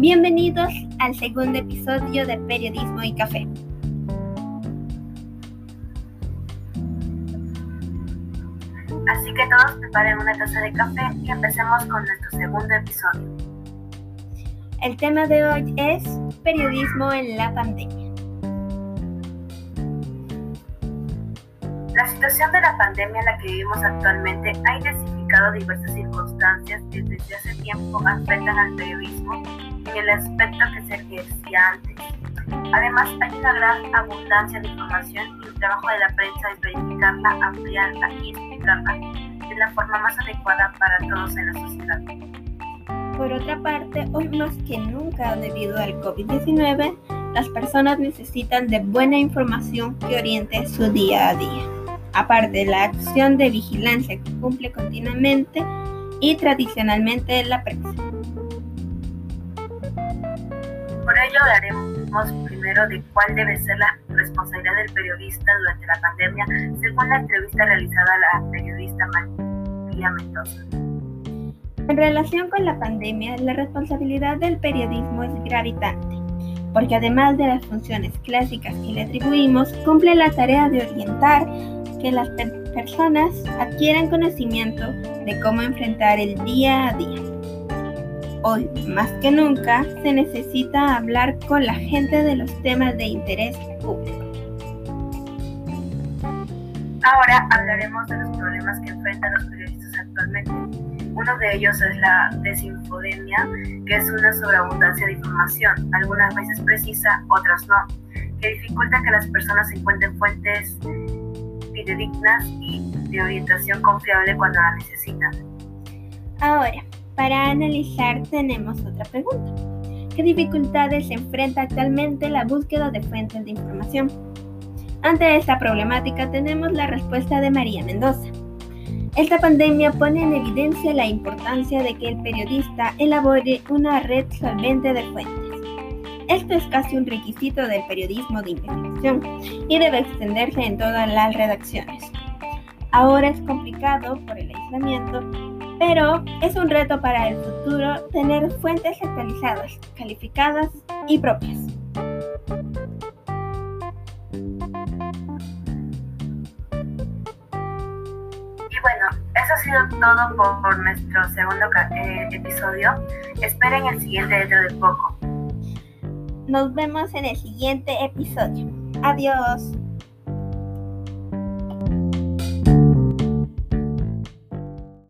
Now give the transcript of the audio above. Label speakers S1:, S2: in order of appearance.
S1: Bienvenidos al segundo episodio de Periodismo y Café.
S2: Así que todos preparen una taza de café y empecemos con nuestro segundo episodio.
S1: El tema de hoy es periodismo en la pandemia.
S2: La situación de la pandemia en la que vivimos actualmente ha intensificado diversas circunstancias que desde hace tiempo afectan al periodismo en el aspecto que se ejercía antes. Además, hay una gran abundancia de información y el trabajo de la prensa es verificarla, ampliarla y explicarla de la forma más adecuada para todos en la sociedad.
S1: Por otra parte, hoy más que nunca debido al COVID-19, las personas necesitan de buena información que oriente su día a día. Aparte, la acción de vigilancia que cumple continuamente y tradicionalmente la prensa.
S2: Por ello hablaremos primero de cuál debe ser la responsabilidad del periodista durante la pandemia, según la entrevista realizada a la periodista María Mendoza.
S1: En relación con la pandemia, la responsabilidad del periodismo es gravitante, porque además de las funciones clásicas que le atribuimos, cumple la tarea de orientar que las personas adquieran conocimiento de cómo enfrentar el día a día. Hoy, más que nunca, se necesita hablar con la gente de los temas de interés público.
S2: Ahora hablaremos de los problemas que enfrentan los periodistas actualmente. Uno de ellos es la desinfodemia, que es una sobreabundancia de información, algunas veces precisa, otras no, que dificulta que las personas encuentren fuentes fidedignas y de orientación confiable cuando la necesitan.
S1: Ahora, para analizar tenemos otra pregunta. ¿Qué dificultades enfrenta actualmente la búsqueda de fuentes de información? Ante esta problemática tenemos la respuesta de María Mendoza. Esta pandemia pone en evidencia la importancia de que el periodista elabore una red solvente de fuentes. Esto es casi un requisito del periodismo de investigación y debe extenderse en todas las redacciones. Ahora es complicado por el aislamiento pero es un reto para el futuro tener fuentes actualizadas, calificadas y propias.
S2: Y bueno, eso ha sido todo por, nuestro segundo eh, episodio. Esperen el siguiente dentro de poco.
S1: Nos vemos en el siguiente episodio. Adiós.